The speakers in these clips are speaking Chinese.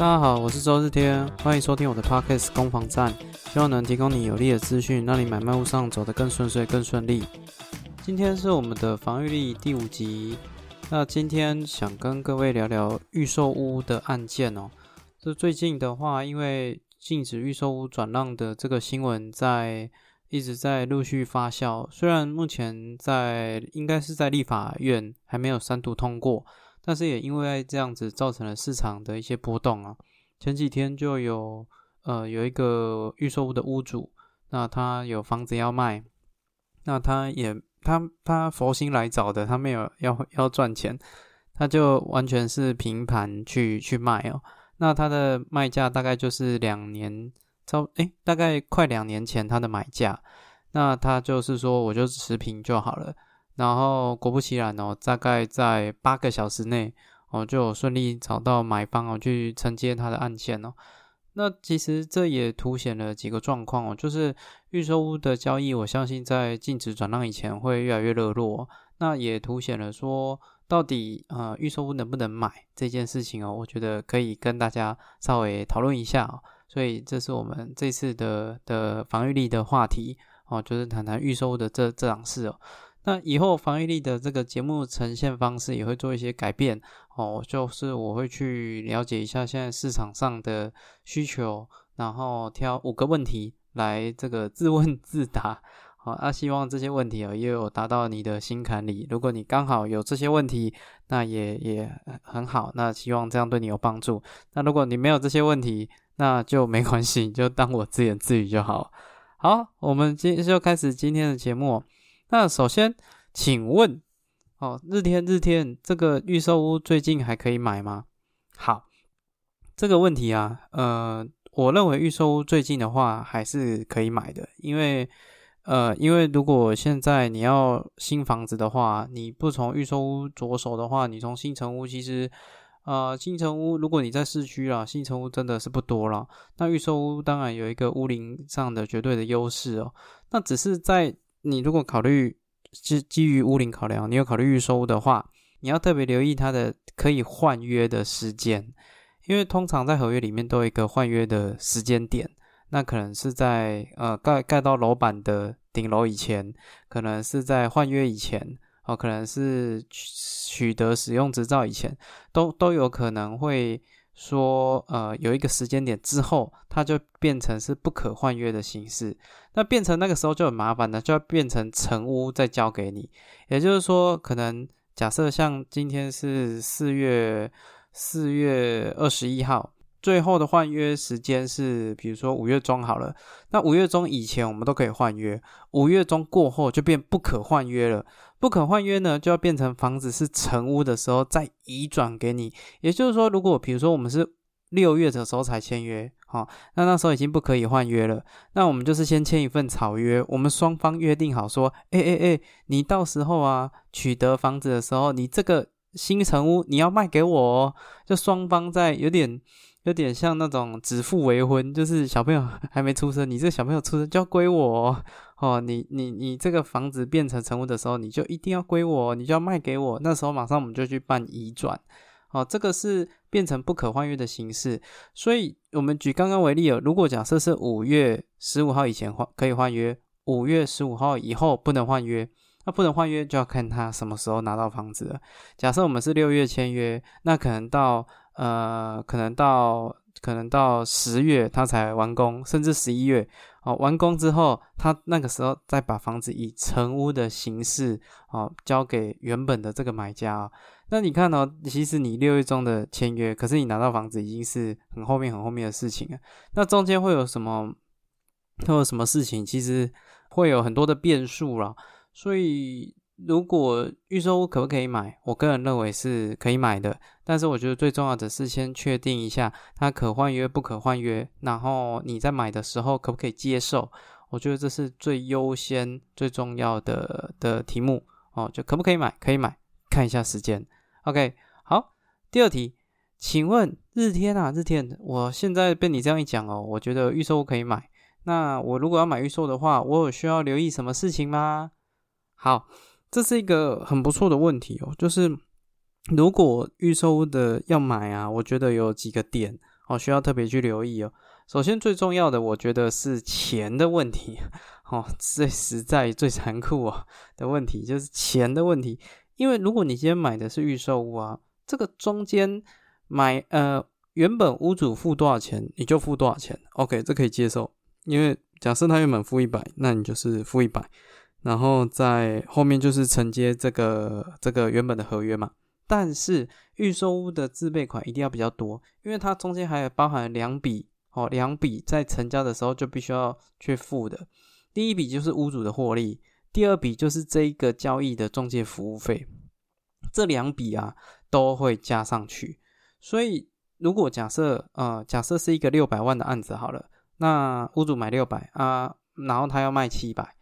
大家好，我是周日天，欢迎收听我的 Podcast 攻防战，希望能提供你有力的资讯，让你买卖路上走得更顺遂、更顺利。今天是我们的防御力第五集，那今天想跟各位聊聊预售屋的案件哦。这最近的话，因为禁止预售屋转让的这个新闻在一直在陆续发酵，虽然目前在应该是在立法院还没有三读通过。但是也因为这样子造成了市场的一些波动啊。前几天就有呃有一个预售屋的屋主，那他有房子要卖，那他也他他佛心来找的，他没有要要赚钱，他就完全是平盘去去卖哦。那他的卖价大概就是两年，超诶，大概快两年前他的买价，那他就是说我就持平就好了。然后果不其然哦，大概在八个小时内哦，就顺利找到买方哦，去承接他的案件哦。那其实这也凸显了几个状况哦，就是预售屋的交易，我相信在禁止转让以前会越来越热络。那也凸显了说，到底呃预售屋能不能买这件事情哦，我觉得可以跟大家稍微讨论一下哦。所以这是我们这次的的防御力的话题哦，就是谈谈预售屋的这这档事哦。那以后防御力的这个节目呈现方式也会做一些改变哦，就是我会去了解一下现在市场上的需求，然后挑五个问题来这个自问自答，好，那希望这些问题啊也有达到你的心坎里。如果你刚好有这些问题，那也也很好，那希望这样对你有帮助。那如果你没有这些问题，那就没关系，就当我自言自语就好。好，我们今就开始今天的节目。那首先，请问，哦，日天日天，这个预售屋最近还可以买吗？好，这个问题啊，呃，我认为预售屋最近的话还是可以买的，因为，呃，因为如果现在你要新房子的话，你不从预售屋着手的话，你从新城屋，其实，呃，新城屋如果你在市区啦，新城屋真的是不多了。那预售屋当然有一个屋龄上的绝对的优势哦，那只是在。你如果考虑基基于屋龄考量，你有考虑预收的话，你要特别留意它的可以换约的时间，因为通常在合约里面都有一个换约的时间点，那可能是在呃盖盖到楼板的顶楼以前，可能是在换约以前，哦，可能是取得使用执照以前，都都有可能会。说呃有一个时间点之后，它就变成是不可换约的形式，那变成那个时候就很麻烦了，就要变成成屋再交给你。也就是说，可能假设像今天是四月四月二十一号，最后的换约时间是比如说五月中好了，那五月中以前我们都可以换约，五月中过后就变不可换约了。不可换约呢，就要变成房子是成屋的时候再移转给你。也就是说，如果比如说我们是六月的时候才签约，好，那那时候已经不可以换约了。那我们就是先签一份草约，我们双方约定好说，哎哎哎，你到时候啊取得房子的时候，你这个新成屋你要卖给我，哦，就双方在有点有点像那种指腹为婚，就是小朋友 还没出生，你这个小朋友出生就要归我。哦，哦你你你这个房子变成成屋的时候，你就一定要归我，你就要卖给我。那时候马上我们就去办移转。哦，这个是变成不可换约的形式。所以，我们举刚刚为例哦，如果假设是五月十五号以前换可以换约，五月十五号以后不能换约，那不能换约就要看他什么时候拿到房子了。假设我们是六月签约，那可能到呃，可能到可能到十月他才完工，甚至十一月。哦，完工之后，他那个时候再把房子以成屋的形式哦交给原本的这个买家啊。那你看哦，其实你六月中的签约，可是你拿到房子已经是很后面很后面的事情了。那中间会有什么？会有什么事情？其实会有很多的变数了。所以。如果预售屋可不可以买？我个人认为是可以买的，但是我觉得最重要的是先确定一下它可换约不可换约，然后你在买的时候可不可以接受？我觉得这是最优先、最重要的的题目哦。就可不可以买？可以买，看一下时间。OK，好。第二题，请问日天啊，日天，我现在被你这样一讲哦，我觉得预售屋可以买。那我如果要买预售的话，我有需要留意什么事情吗？好。这是一个很不错的问题哦，就是如果预售屋的要买啊，我觉得有几个点哦，需要特别去留意哦。首先最重要的，我觉得是钱的问题，哦，最实在、最残酷啊的问题就是钱的问题。因为如果你今天买的是预售屋啊，这个中间买呃原本屋主付多少钱，你就付多少钱，OK，这可以接受。因为假设他原本付一百，那你就是付一百，然后在后面就是承接这个这个原本的合约嘛。但是预售屋的自备款一定要比较多，因为它中间还有包含两笔哦，两笔在成交的时候就必须要去付的。第一笔就是屋主的获利，第二笔就是这一个交易的中介服务费，这两笔啊都会加上去。所以如果假设呃假设是一个六百万的案子好了，那屋主买六百啊，然后他要卖七百，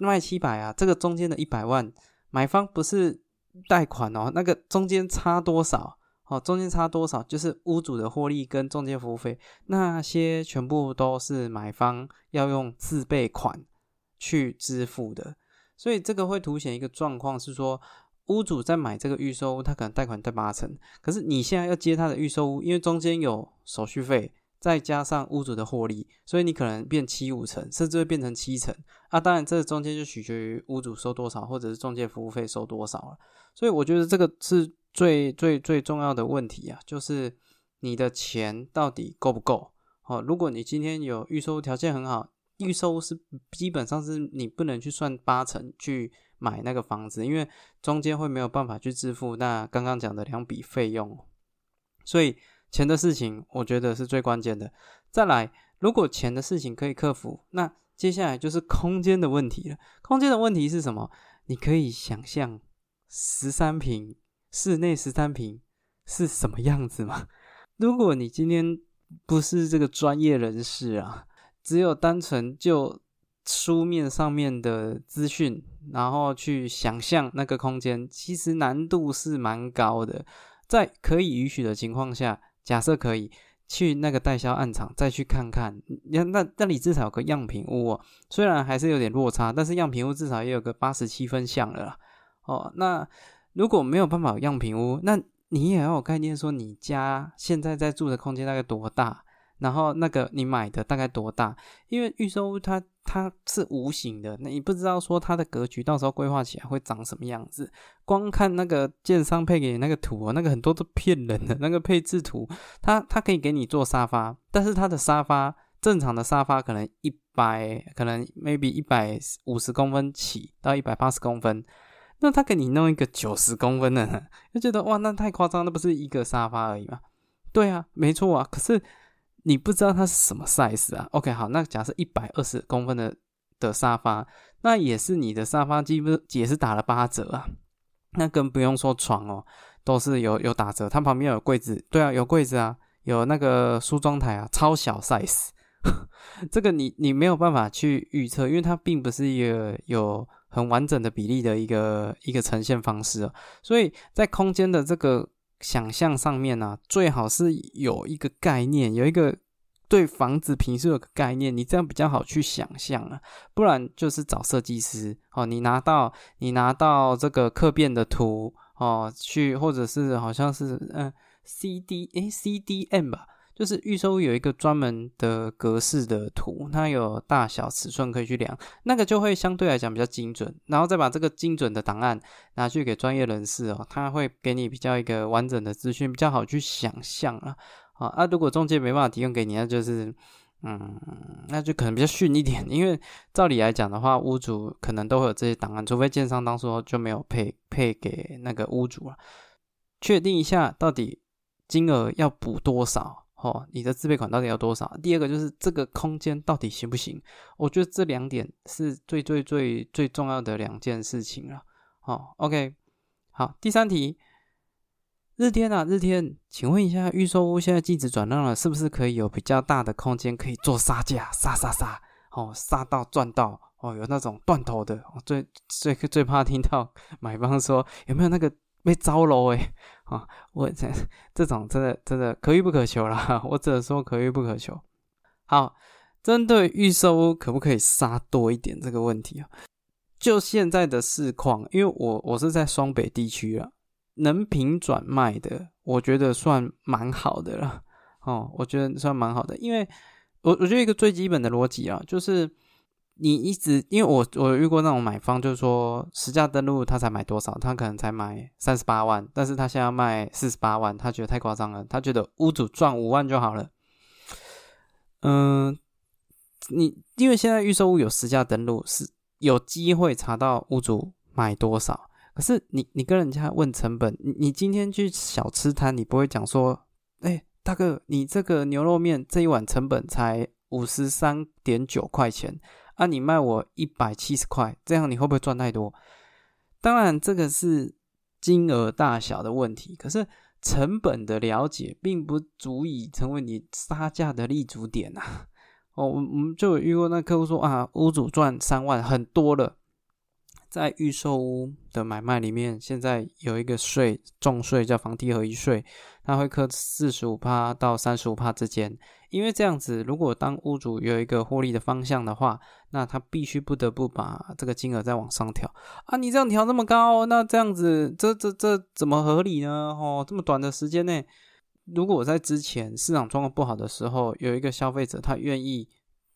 卖七百啊，这个中间的一百万，买方不是。贷款哦，那个中间差多少？哦，中间差多少就是屋主的获利跟中介服务费，那些全部都是买方要用自备款去支付的。所以这个会凸显一个状况是说，屋主在买这个预售屋，他可能贷款贷八成，可是你现在要接他的预售屋，因为中间有手续费，再加上屋主的获利，所以你可能变七五成，甚至会变成七成。啊，当然这中间就取决于屋主收多少，或者是中介服务费收多少了。所以我觉得这个是最最最重要的问题啊，就是你的钱到底够不够？哦，如果你今天有预售条件很好，预售是基本上是你不能去算八成去买那个房子，因为中间会没有办法去支付那刚刚讲的两笔费用。所以钱的事情，我觉得是最关键的。再来，如果钱的事情可以克服，那接下来就是空间的问题了。空间的问题是什么？你可以想象。十三平室内十三平是什么样子吗？如果你今天不是这个专业人士啊，只有单纯就书面上面的资讯，然后去想象那个空间，其实难度是蛮高的。在可以允许的情况下，假设可以去那个代销暗场再去看看，那那那里至少有个样品屋哦，虽然还是有点落差，但是样品屋至少也有个八十七分像了。哦，那如果没有办法有样品屋，那你也要有概念，说你家现在在住的空间大概多大，然后那个你买的大概多大？因为预售屋它它是无形的，那你不知道说它的格局到时候规划起来会长什么样子。光看那个建商配给那个图，那个很多都骗人的，那个配置图，它它可以给你做沙发，但是它的沙发正常的沙发可能一百，可能 maybe 一百五十公分起到一百八十公分。那他给你弄一个九十公分的，就觉得哇，那太夸张，那不是一个沙发而已嘛？对啊，没错啊。可是你不知道它是什么 size 啊？OK，好，那假设一百二十公分的的沙发，那也是你的沙发基本也是打了八折啊。那更不用说床哦，都是有有打折。它旁边有柜子，对啊，有柜子啊，有那个梳妆台啊，超小 size。这个你你没有办法去预测，因为它并不是一个有。很完整的比例的一个一个呈现方式哦所以在空间的这个想象上面呢，最好是有一个概念，有一个对房子平时有个概念，你这样比较好去想象啊。不然就是找设计师哦，你拿到你拿到这个客变的图哦，去或者是好像是嗯 C D 诶 C D M 吧。就是预售有一个专门的格式的图，它有大小尺寸可以去量，那个就会相对来讲比较精准，然后再把这个精准的档案拿去给专业人士哦，他会给你比较一个完整的资讯，比较好去想象啊。啊，啊，如果中介没办法提供给你，那就是，嗯，那就可能比较逊一点，因为照理来讲的话，屋主可能都会有这些档案，除非建商当初就没有配配给那个屋主了，确定一下到底金额要补多少。哦，你的自备款到底要多少？第二个就是这个空间到底行不行？我觉得这两点是最最最最重要的两件事情了。哦，OK，好，第三题，日天啊，日天，请问一下，预售屋现在禁止转让了，是不是可以有比较大的空间可以做杀价，杀杀杀，哦，杀到赚到，哦，有那种断头的，最最最怕听到买方说有没有那个。被招楼诶，啊，我这这种真的真的可遇不可求啦，我只能说可遇不可求。好，针对预售可不可以杀多一点这个问题啊？就现在的市况，因为我我是在双北地区啊，能平转卖的，我觉得算蛮好的了。哦，我觉得算蛮好的，因为我我觉得一个最基本的逻辑啊，就是你一直因为我我遇过那种买方，就是说实价登录他才买多少，他可能才买三十八万，但是他现在要卖四十八万，他觉得太夸张了，他觉得屋主赚五万就好了。嗯，你因为现在预售屋有实价登录，是有机会查到屋主买多少。可是你你跟人家问成本，你你今天去小吃摊，你不会讲说，哎，大哥，你这个牛肉面这一碗成本才五十三点九块钱啊，你卖我一百七十块，这样你会不会赚太多？当然，这个是金额大小的问题，可是。成本的了解并不足以成为你杀价的立足点呐。哦，我我们就有遇过那客户说啊，屋主赚三万很多了。在预售屋的买卖里面，现在有一个税重税叫房地合一税，它会扣四十五趴到三十五趴之间。因为这样子，如果当屋主有一个获利的方向的话，那他必须不得不把这个金额再往上调啊！你这样调这么高，那这样子，这这这怎么合理呢？哦，这么短的时间内，如果我在之前市场状况不好的时候，有一个消费者他愿意。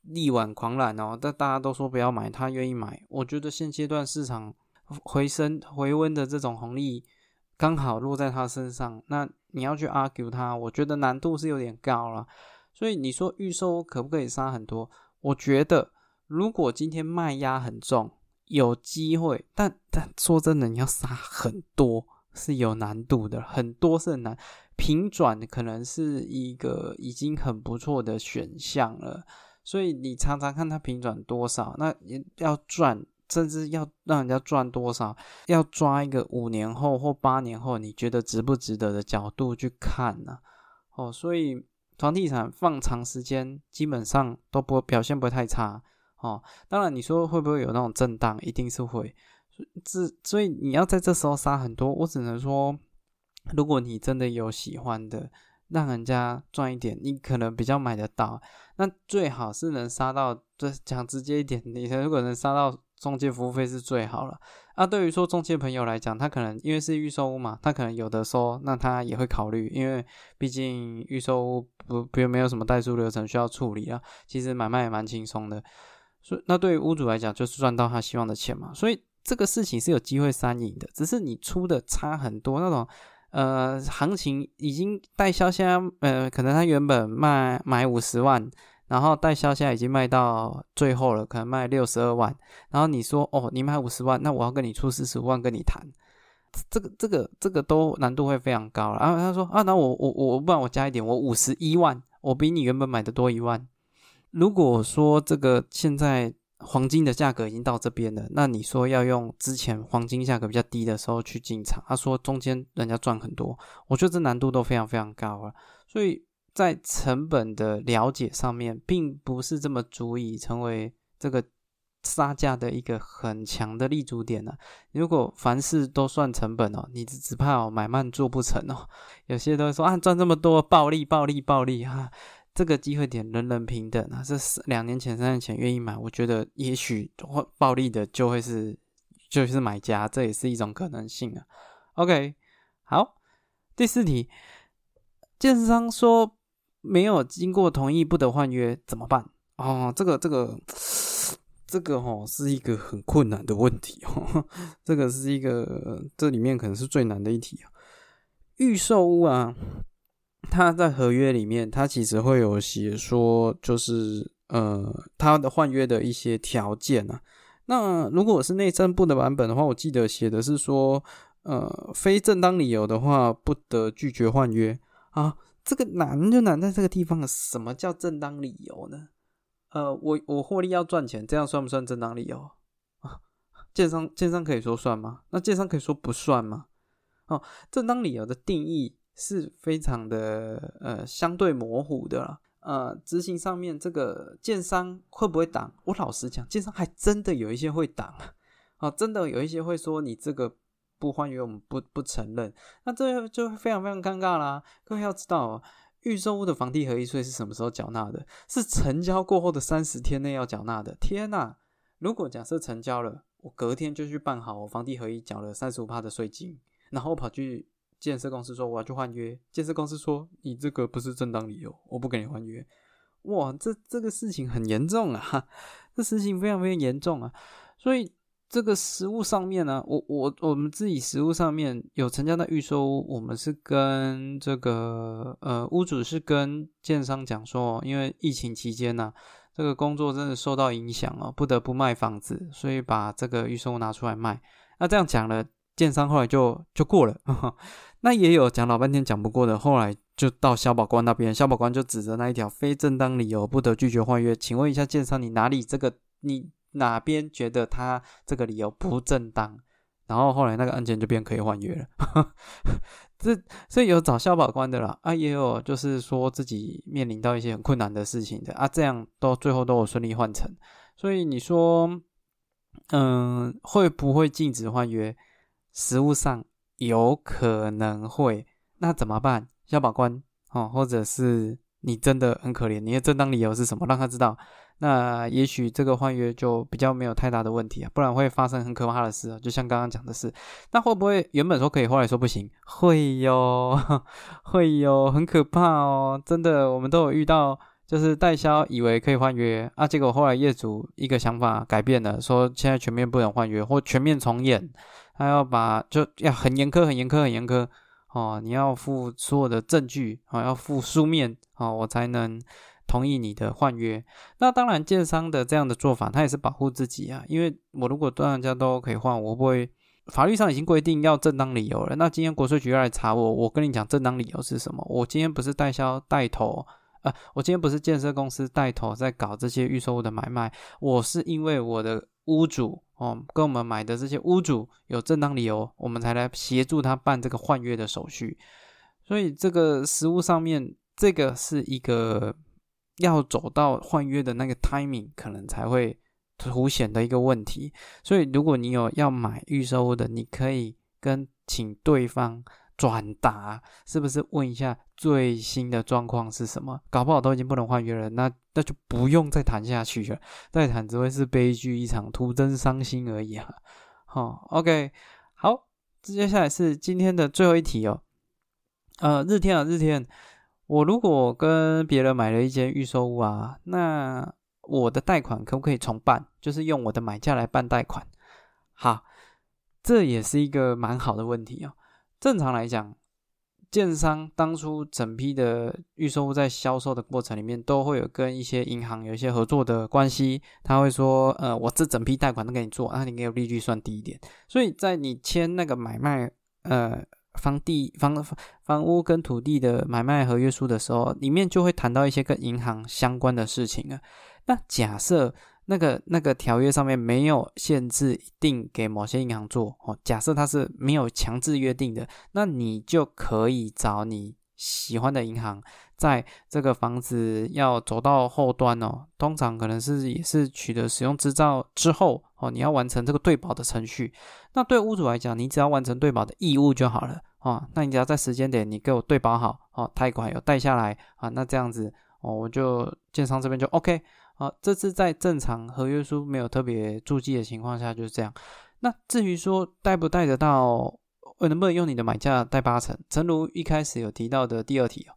力挽狂澜哦，但大家都说不要买，他愿意买。我觉得现阶段市场回升回温的这种红利刚好落在他身上，那你要去 argue 他，我觉得难度是有点高了。所以你说预售可不可以杀很多？我觉得如果今天卖压很重，有机会，但但说真的，你要杀很多是有难度的，很多是很难。平转可能是一个已经很不错的选项了。所以你常常看它平转多少，那也要赚，甚至要让人家赚多少，要抓一个五年后或八年后你觉得值不值得的角度去看呢？哦，所以房地产放长时间基本上都不表现不太差哦。当然你说会不会有那种震荡，一定是会。这所以你要在这时候杀很多，我只能说，如果你真的有喜欢的。让人家赚一点，你可能比较买得到。那最好是能杀到，就讲直接一点，你如果能杀到中介服务费是最好了。啊，对于说中介朋友来讲，他可能因为是预售屋嘛，他可能有的收，那他也会考虑，因为毕竟预售屋不不没有什么代书流程需要处理啊，其实买卖也蛮轻松的。所以那对于屋主来讲，就是赚到他希望的钱嘛。所以这个事情是有机会三赢的，只是你出的差很多那种。呃，行情已经代销，现在呃，可能他原本卖买五十万，然后代销现在已经卖到最后了，可能卖六十二万。然后你说哦，你买五十万，那我要跟你出四十五万跟你谈，这个这个这个都难度会非常高了。然后他说啊，那我我我不然我加一点，我五十一万，我比你原本买的多一万。如果说这个现在。黄金的价格已经到这边了，那你说要用之前黄金价格比较低的时候去进场，他说中间人家赚很多，我觉得这难度都非常非常高了，所以在成本的了解上面，并不是这么足以成为这个杀价的一个很强的立足点呢。如果凡事都算成本哦，你只怕哦买慢做不成哦。有些都说啊赚这么多暴利暴利暴利哈。这个机会点人人平等啊！这是两年前、三年前愿意买，我觉得也许会暴利的就会是就是买家，这也是一种可能性啊。OK，好，第四题，建商说没有经过同意不得换约，怎么办？哦，这个这个这个哦，是一个很困难的问题哦，这个是一个这里面可能是最难的一题啊，预售屋啊。他在合约里面，他其实会有写说，就是呃，他的换约的一些条件啊。那如果是内政部的版本的话，我记得写的是说，呃，非正当理由的话，不得拒绝换约啊。这个难就难在这个地方了。什么叫正当理由呢？呃，我我获利要赚钱，这样算不算正当理由啊？建商建商可以说算吗？那建商可以说不算吗？哦，正当理由的定义。是非常的呃相对模糊的了，呃，执行上面这个建商会不会挡？我老实讲，建商还真的有一些会挡啊，真的有一些会说你这个不欢迎，我们不不承认，那这就非常非常尴尬啦。各位要知道，预售屋的房地合一税是什么时候缴纳的？是成交过后的三十天内要缴纳的。天呐！如果假设成交了，我隔天就去办好，我房地合一缴了三十五趴的税金，然后跑去。建设公司说我要去换约，建设公司说你这个不是正当理由，我不给你换约。哇，这这个事情很严重啊，这事情非常非常严重啊，所以。这个实物上面呢，我我我们自己实物上面有成交的预售屋，我们是跟这个呃屋主是跟建商讲说，因为疫情期间呢，这个工作真的受到影响哦，不得不卖房子，所以把这个预售拿出来卖。那这样讲了，建商后来就就过了。那也有讲老半天讲不过的，后来就到消保官那边，消保官就指着那一条非正当理由不得拒绝换约。请问一下建商，你哪里这个你？哪边觉得他这个理由不正当，然后后来那个案件就变可以换约了。这所以有找消保官的啦，啊，也有就是说自己面临到一些很困难的事情的啊，这样都最后都有顺利换成。所以你说，嗯，会不会禁止换约？实物上有可能会，那怎么办？消保官哦，或者是你真的很可怜，你的正当理由是什么？让他知道。那也许这个换约就比较没有太大的问题啊，不然会发生很可怕的事啊。就像刚刚讲的是，那会不会原本说可以，后来说不行？会哟，会哟，很可怕哦。真的，我们都有遇到，就是代销以为可以换约啊，结果后来业主一个想法改变了，说现在全面不能换约或全面重演，他要把就要很严苛、很严苛、很严苛哦，你要附所有的证据啊，要附书面啊，我才能。同意你的换约，那当然，建商的这样的做法，他也是保护自己啊。因为我如果大家都可以换，我不会法律上已经规定要正当理由了。那今天国税局要来查我，我跟你讲正当理由是什么？我今天不是代销带头，呃，我今天不是建设公司带头在搞这些预售物的买卖，我是因为我的屋主哦，跟我们买的这些屋主有正当理由，我们才来协助他办这个换约的手续。所以这个实物上面，这个是一个。要走到换约的那个 timing，可能才会凸显的一个问题。所以，如果你有要买预售的，你可以跟请对方转达，是不是问一下最新的状况是什么？搞不好都已经不能换约了，那那就不用再谈下去了。再谈只会是悲剧一场，徒增伤心而已啊。好，OK，好，接下来是今天的最后一题哦。呃，日天啊，日天。我如果跟别人买了一间预售屋啊，那我的贷款可不可以重办？就是用我的买价来办贷款。好，这也是一个蛮好的问题哦。正常来讲，建商当初整批的预售屋在销售的过程里面，都会有跟一些银行有一些合作的关系。他会说，呃，我这整批贷款都给你做，那你给我利率算低一点。所以在你签那个买卖，呃。房地房房房屋跟土地的买卖合约书的时候，里面就会谈到一些跟银行相关的事情啊。那假设那个那个条约上面没有限制一定给某些银行做哦，假设它是没有强制约定的，那你就可以找你喜欢的银行，在这个房子要走到后端哦，通常可能是也是取得使用执照之后哦，你要完成这个对保的程序。那对屋主来讲，你只要完成对保的义务就好了哦。那你只要在时间点你给我对保好哦，贷款有贷下来啊，那这样子哦，我就建商这边就 OK 啊。这次在正常合约书没有特别注记的情况下就是这样。那至于说贷不贷得到，呃能不能用你的买价贷八成？诚如一开始有提到的第二题哦，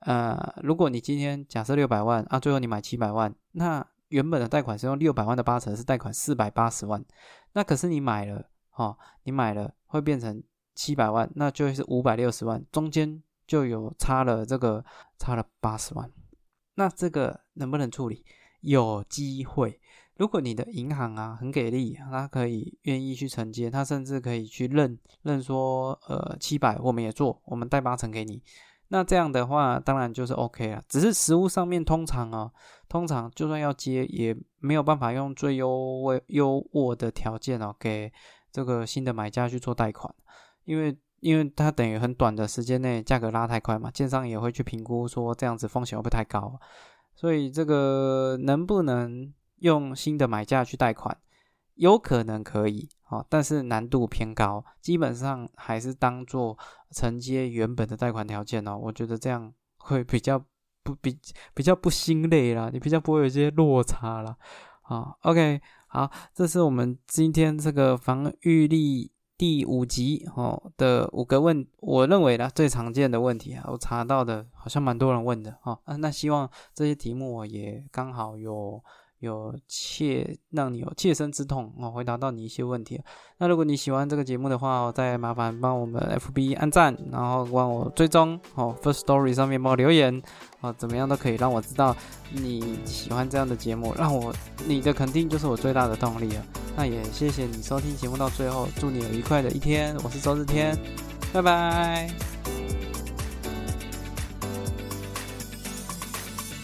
呃，如果你今天假设六百万啊，最后你买七百万，那原本的贷款是用六百万的八成，是贷款四百八十万，那可是你买了。哦，你买了会变成七百万，那就是五百六十万，中间就有差了这个差了八十万，那这个能不能处理？有机会，如果你的银行啊很给力，他可以愿意去承接，他甚至可以去认认说，呃，七百我们也做，我们贷八成给你，那这样的话当然就是 OK 了。只是实物上面通常啊，通常就算要接，也没有办法用最优惠优渥的条件哦给。这个新的买家去做贷款，因为因为它等于很短的时间内价格拉太快嘛，建商也会去评估说这样子风险会不会太高，所以这个能不能用新的买价去贷款，有可能可以哦，但是难度偏高，基本上还是当做承接原本的贷款条件哦，我觉得这样会比较不比比较不心累啦，你比较不会有这些落差了，啊，OK。好，这是我们今天这个防御力第五集哦的五个问，我认为呢最常见的问题啊，我查到的好像蛮多人问的哦。啊，那希望这些题目我也刚好有。有切让你有切身之痛哦，回答到你一些问题。那如果你喜欢这个节目的话，再麻烦帮我们 FB 按赞，然后帮我追踪哦，First Story 上面帮我留言哦，怎么样都可以让我知道你喜欢这样的节目，让我你的肯定就是我最大的动力了。那也谢谢你收听节目到最后，祝你有愉快的一天。我是周日天，拜拜。